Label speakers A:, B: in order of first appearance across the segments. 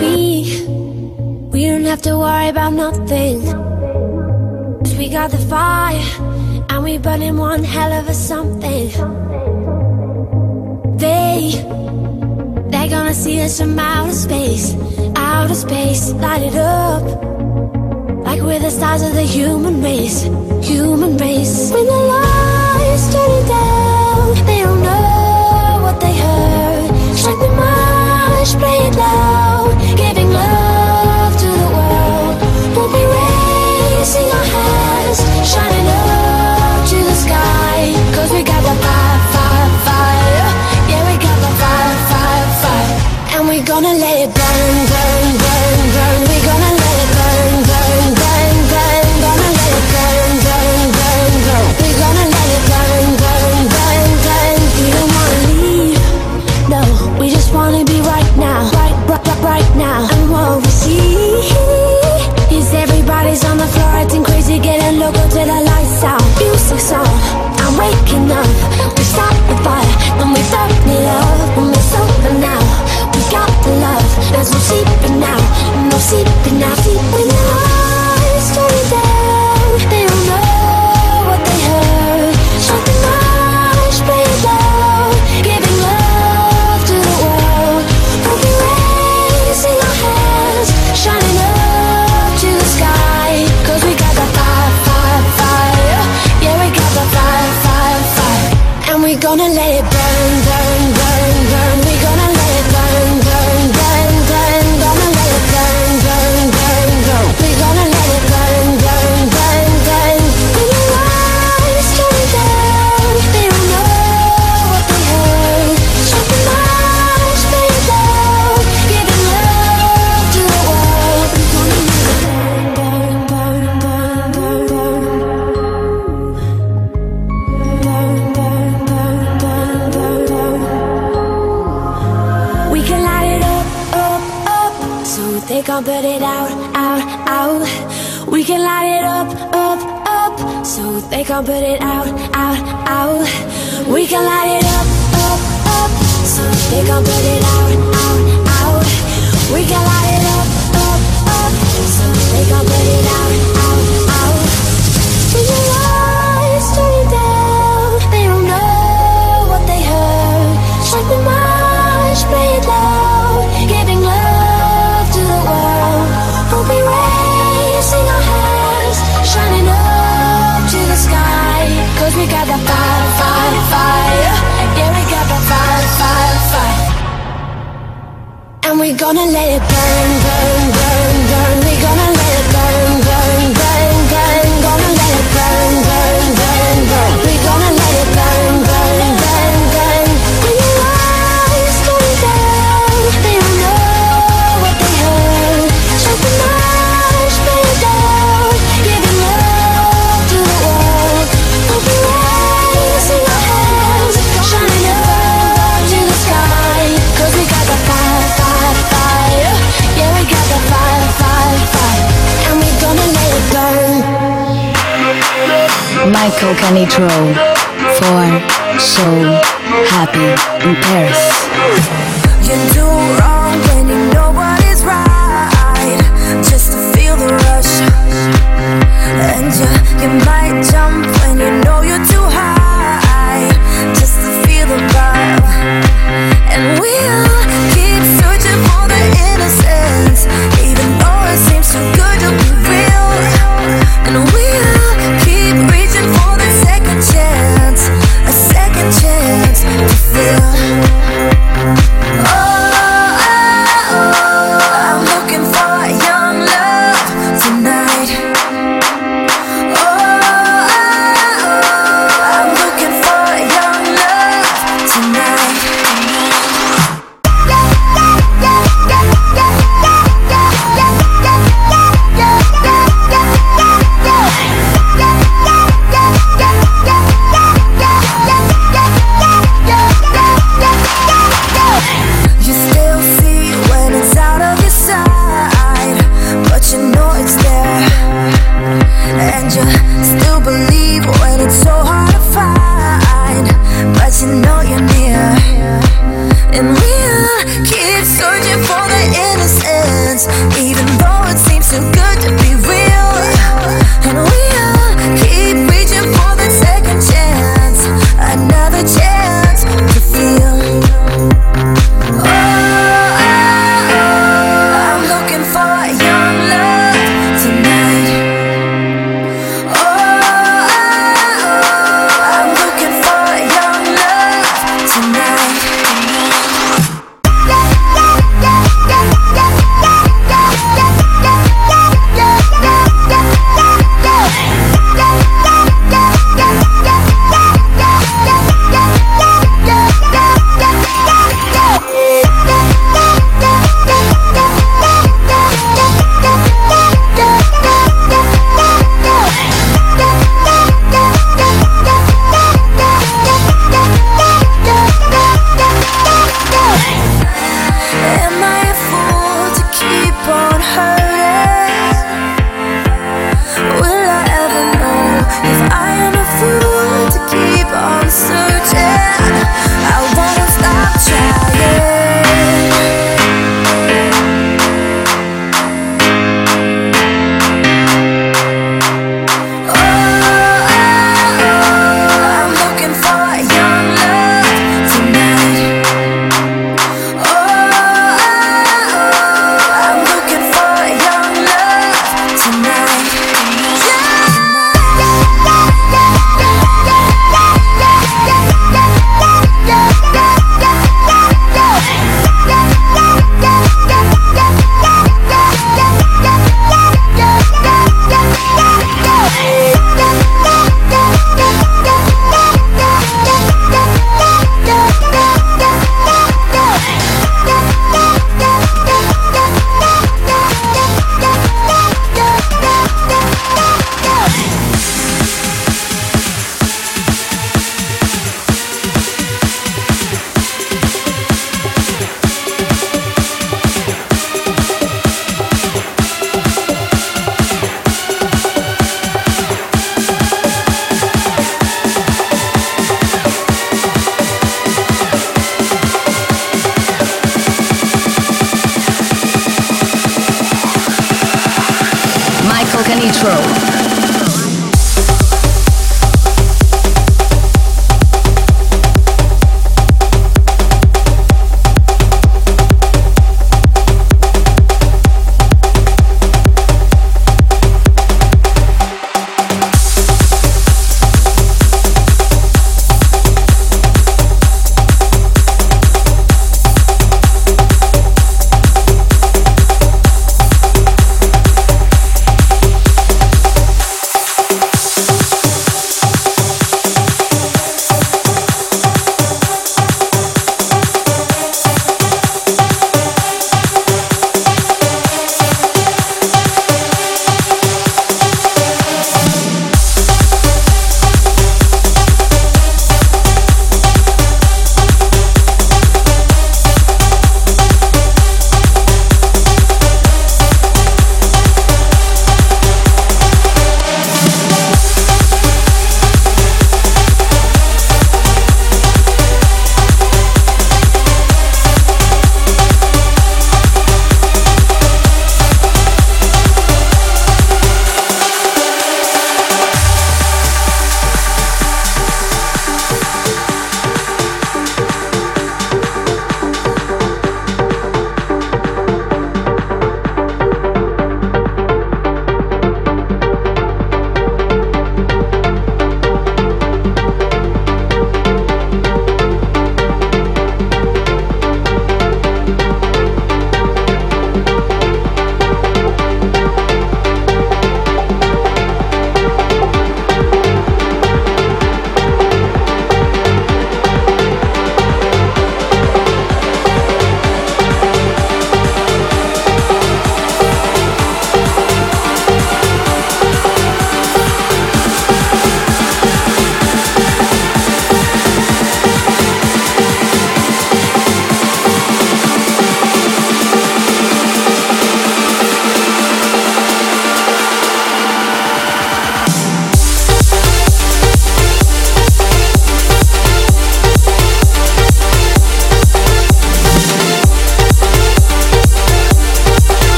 A: We, we don't have to worry about nothing. Cause we got the fire, and we burning one hell of a something. They, they're gonna see us from outer space, outer space, light it up. Like we're the stars of the human race, human race. When the lights turn it down, they don't know what they heard. Strike the march, play it loud. we're gonna let it burn, burn. so can it roll? Form so
B: happy in Paris.
C: You do wrong when you know what is right. Just to feel the rush, and you, you might jump.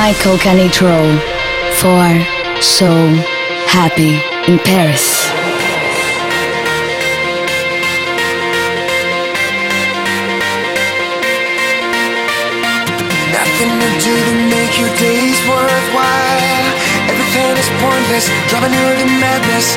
B: Michael Canitrot for So Happy in Paris.
D: Nothing to do to make your days worthwhile. Everything is pointless, driving you to madness.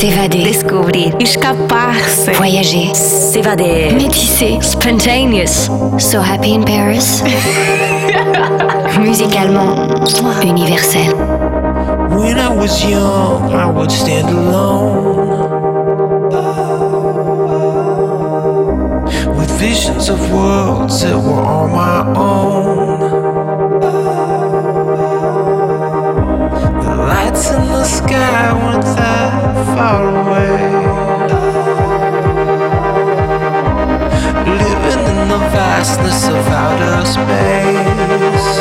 E: S'évader.
F: Descobrir. Escapar-se.
E: Voyager.
F: S'évader.
E: Métisser.
F: Spontaneous.
E: So happy in Paris. Musicalement, universel.
G: When I was young, I would stand alone. With visions of worlds that were on my own. The lights in the sky weren't that far away. Living in the vastness of outer space.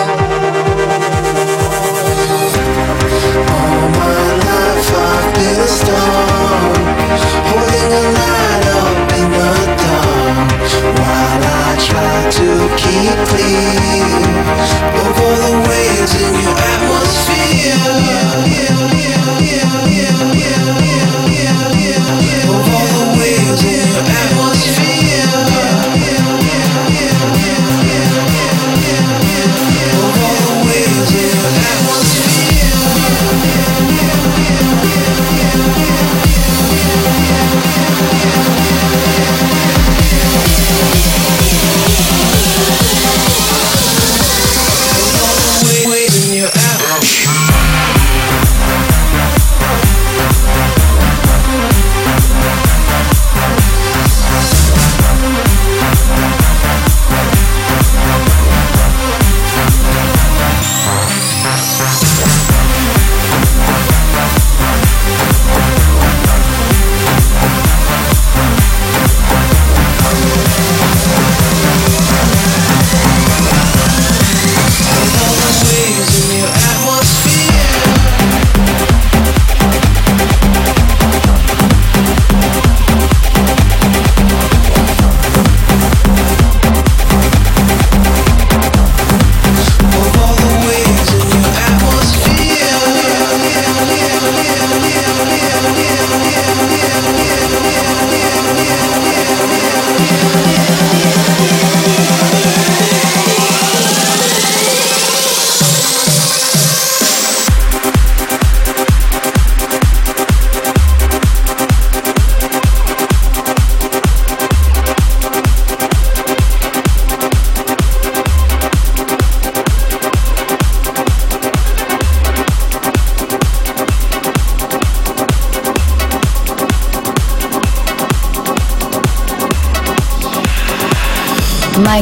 D: All my life I've been a to keep clear of all the waves in your atmosphere. All the waves in your atmosphere.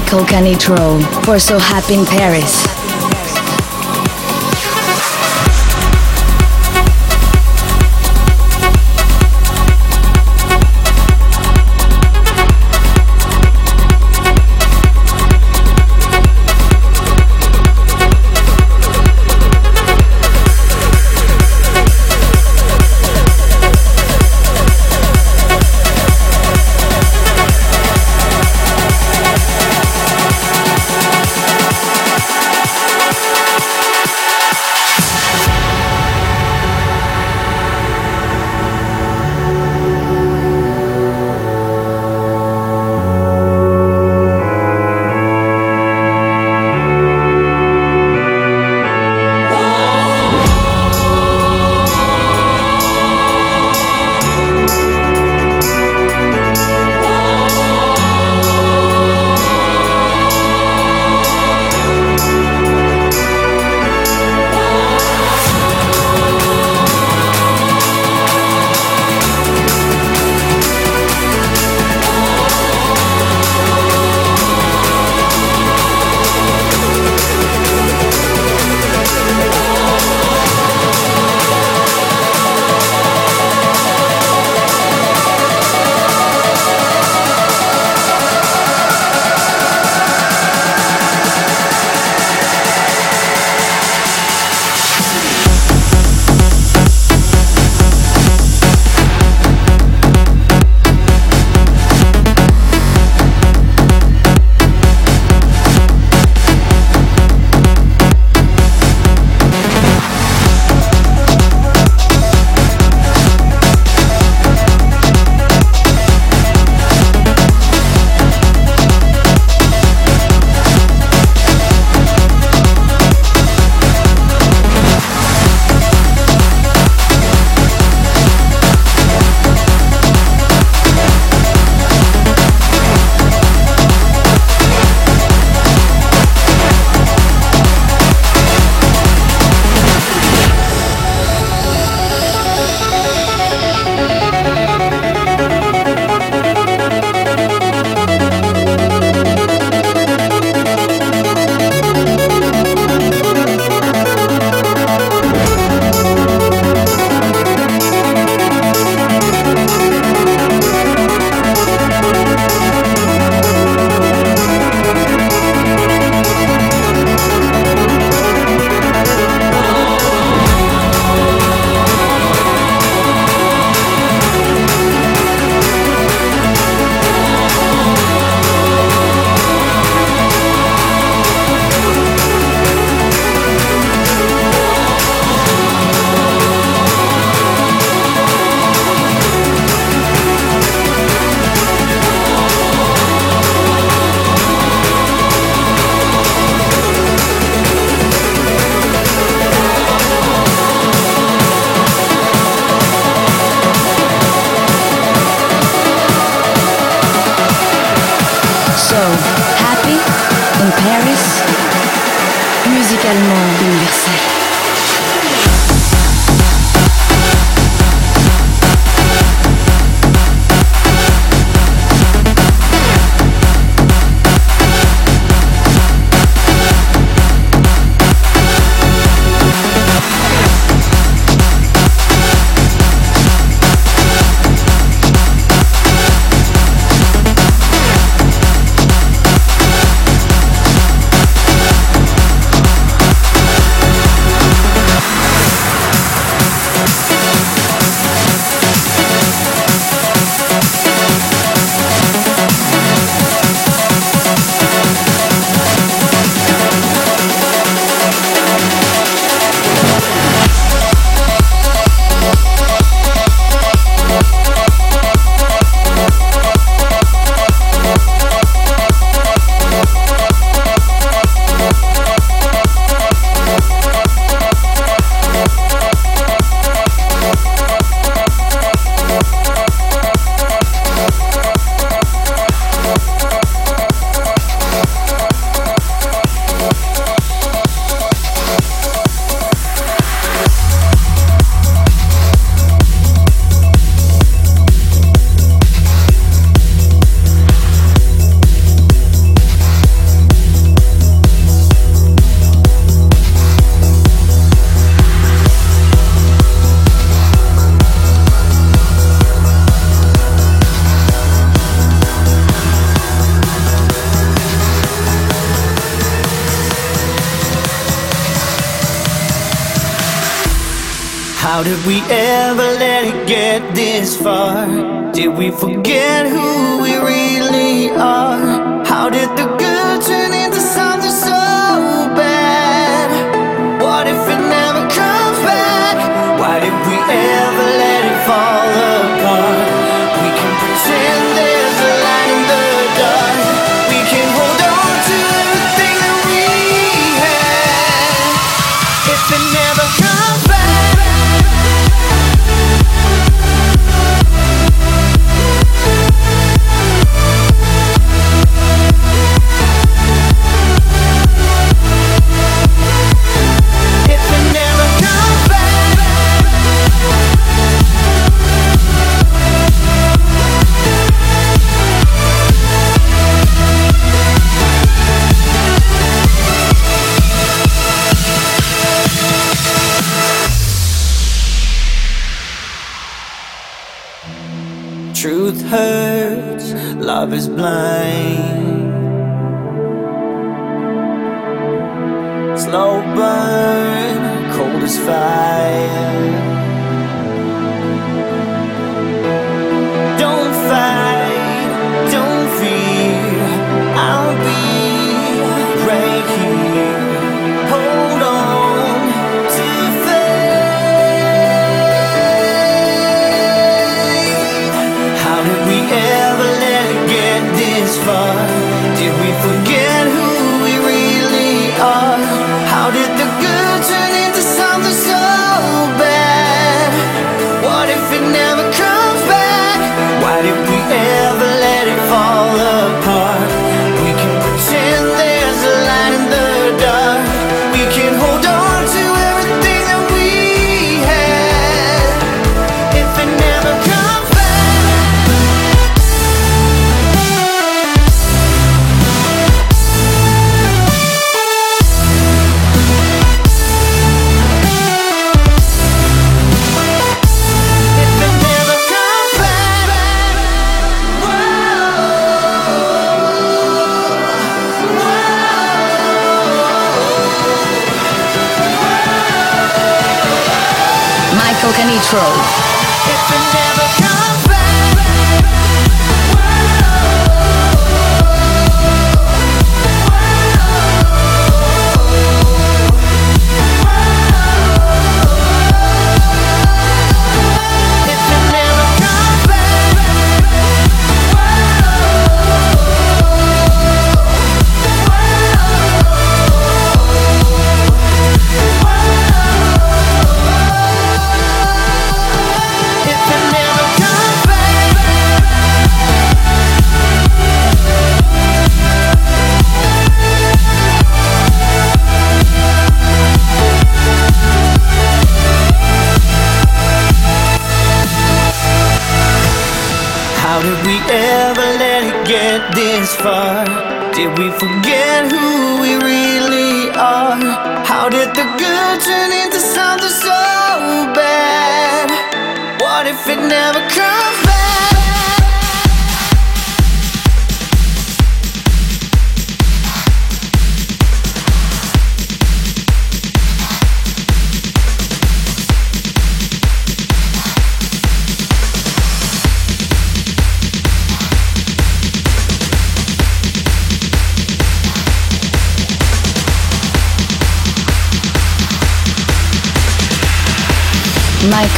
B: Michael Canitrot for So Happy in Paris.
H: truth hurts, love is blind. Slow burn, cold as fire.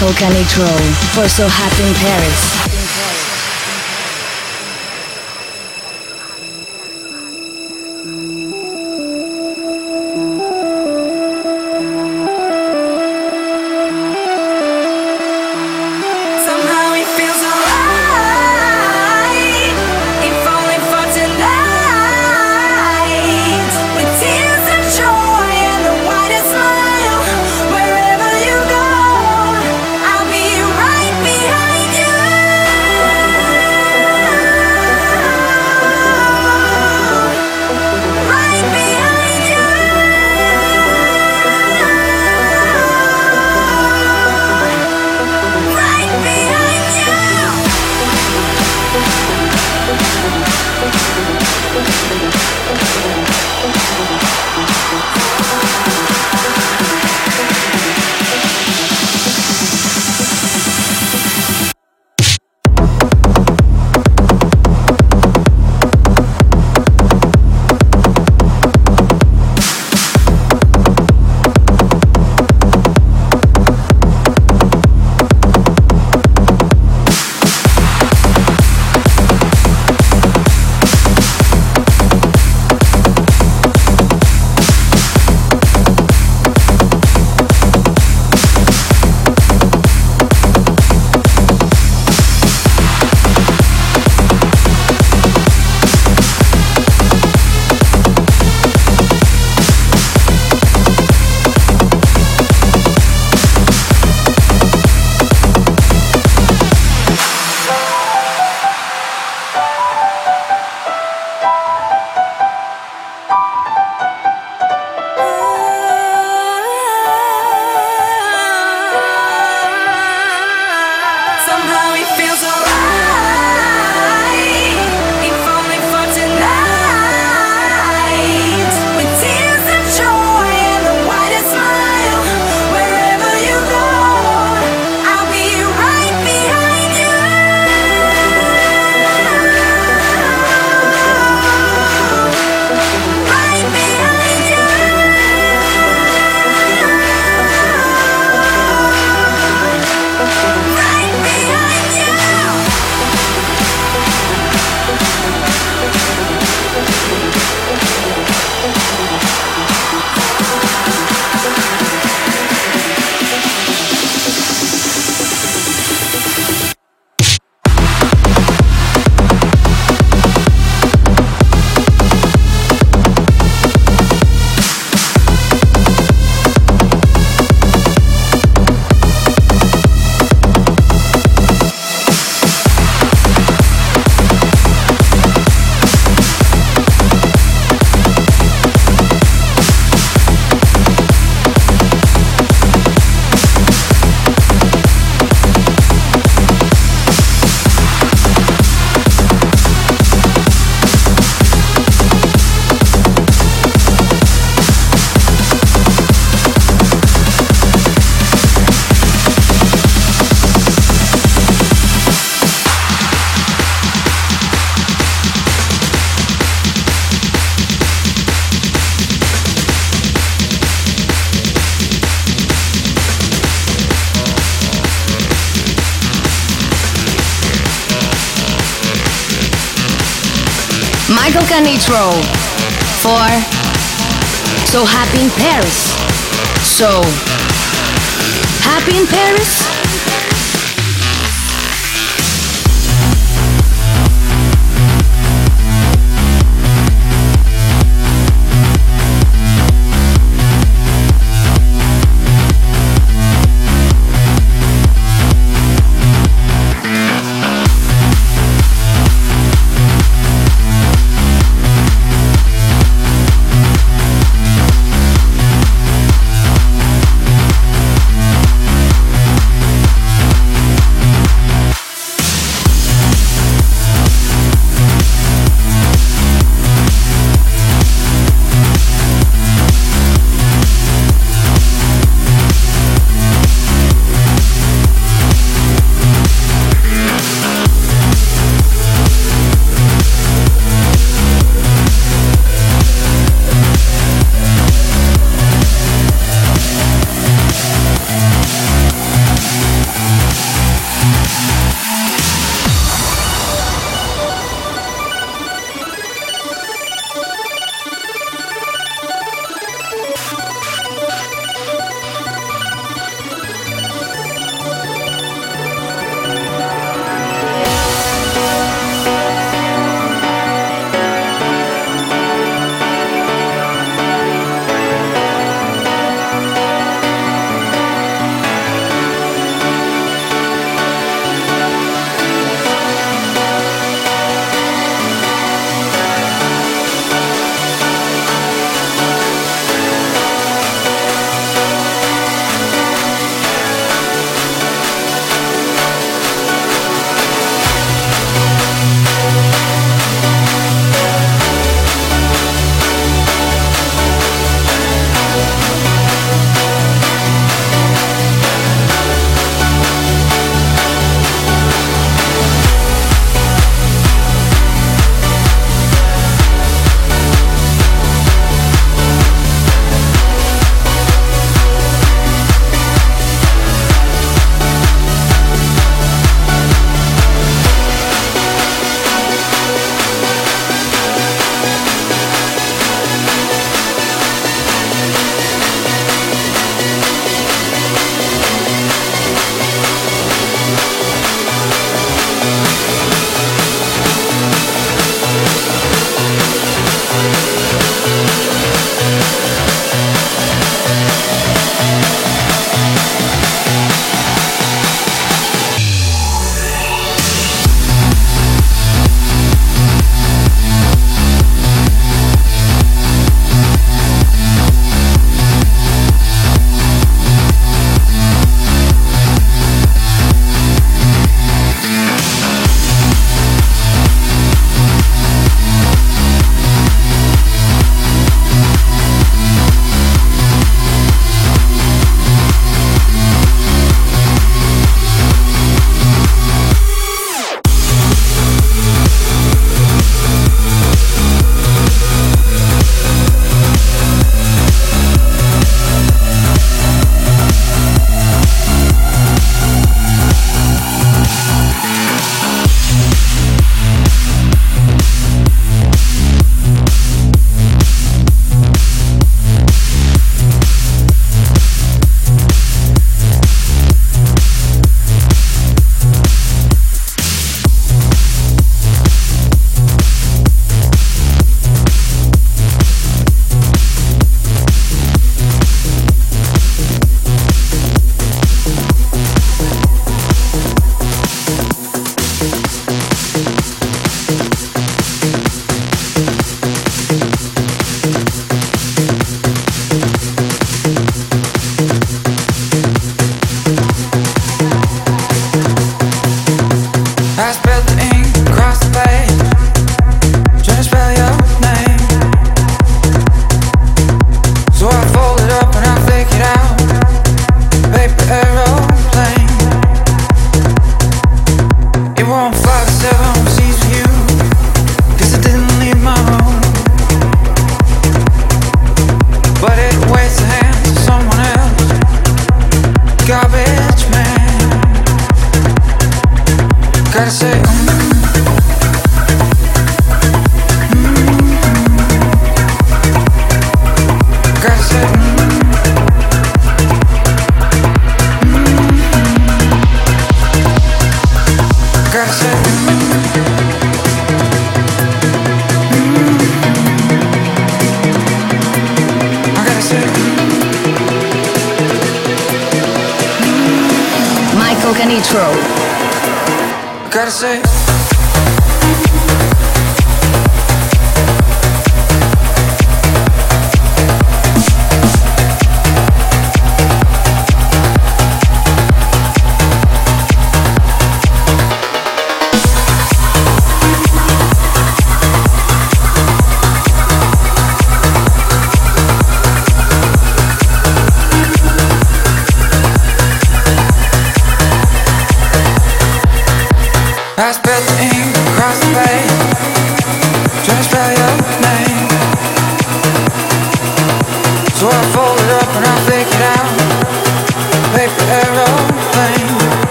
B: Michael
A: Canitrot for So Hot in Paris.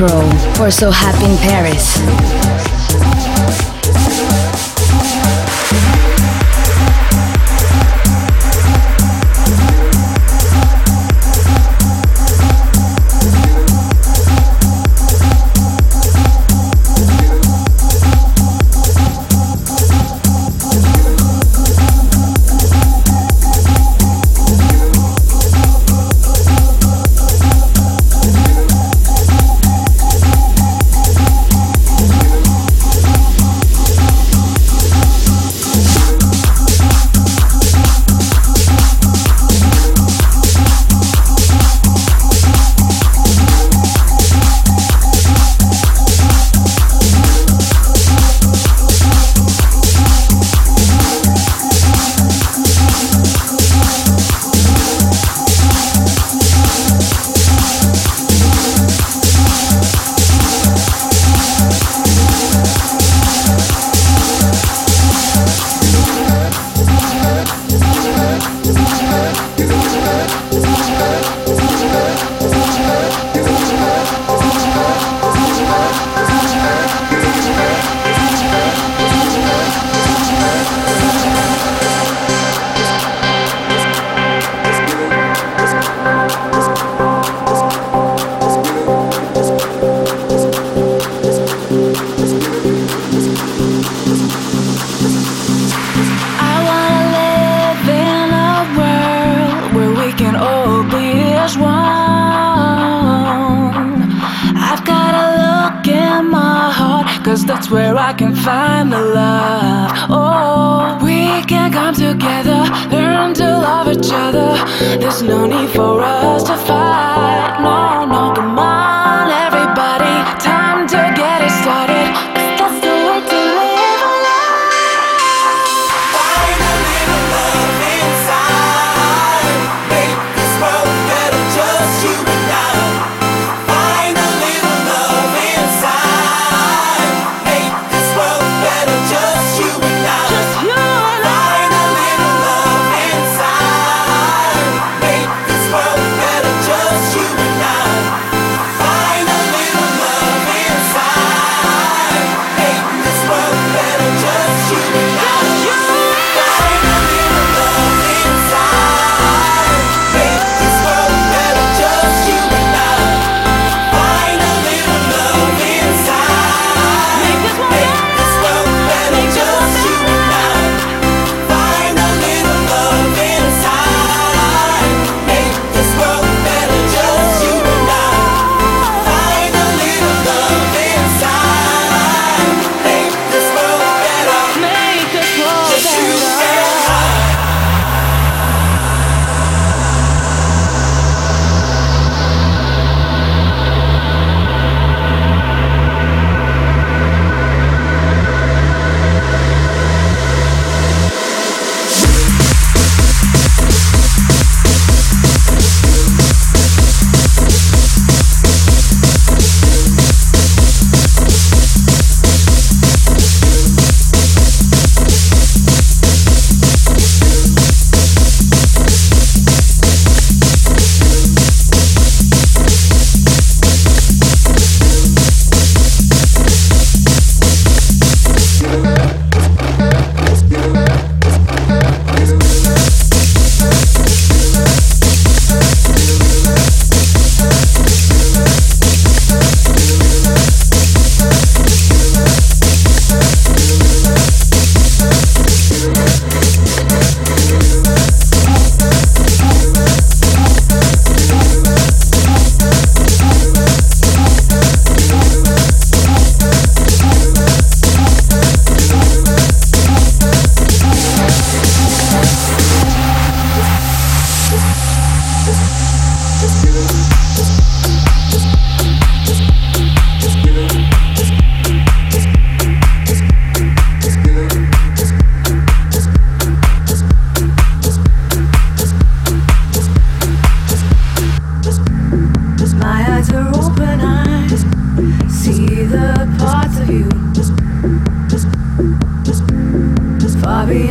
A: For So Happy in Paris.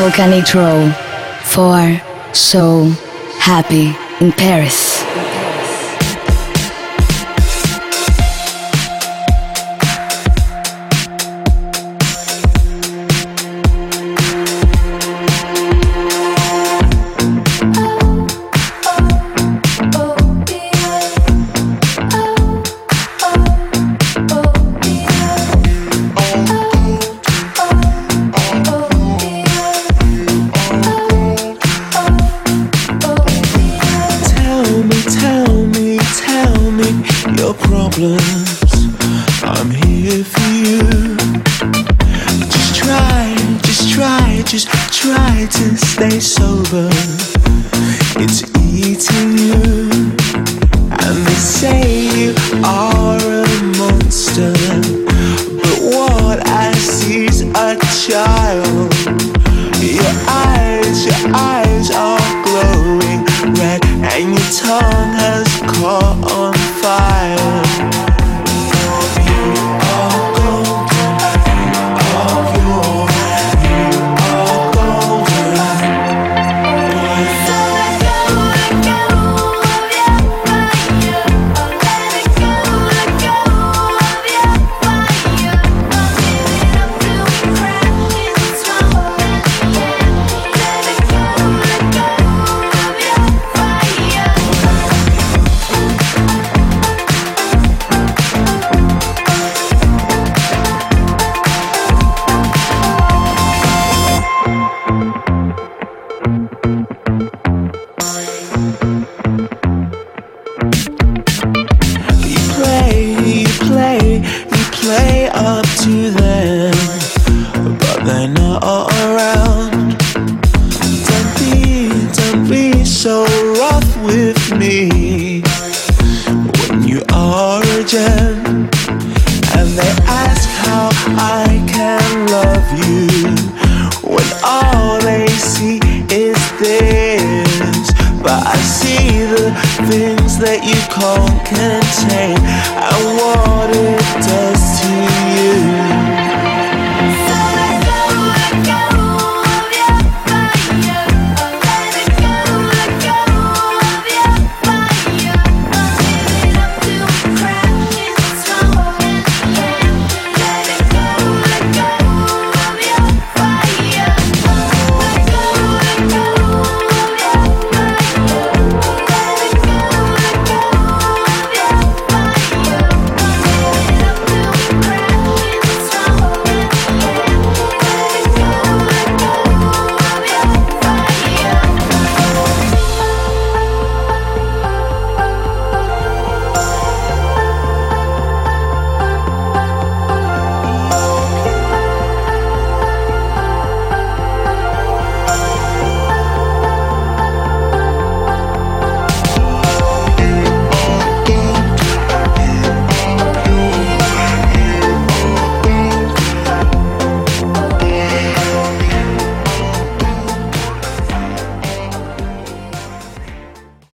B: Michael
D: Canitrot for So Happy in Paris.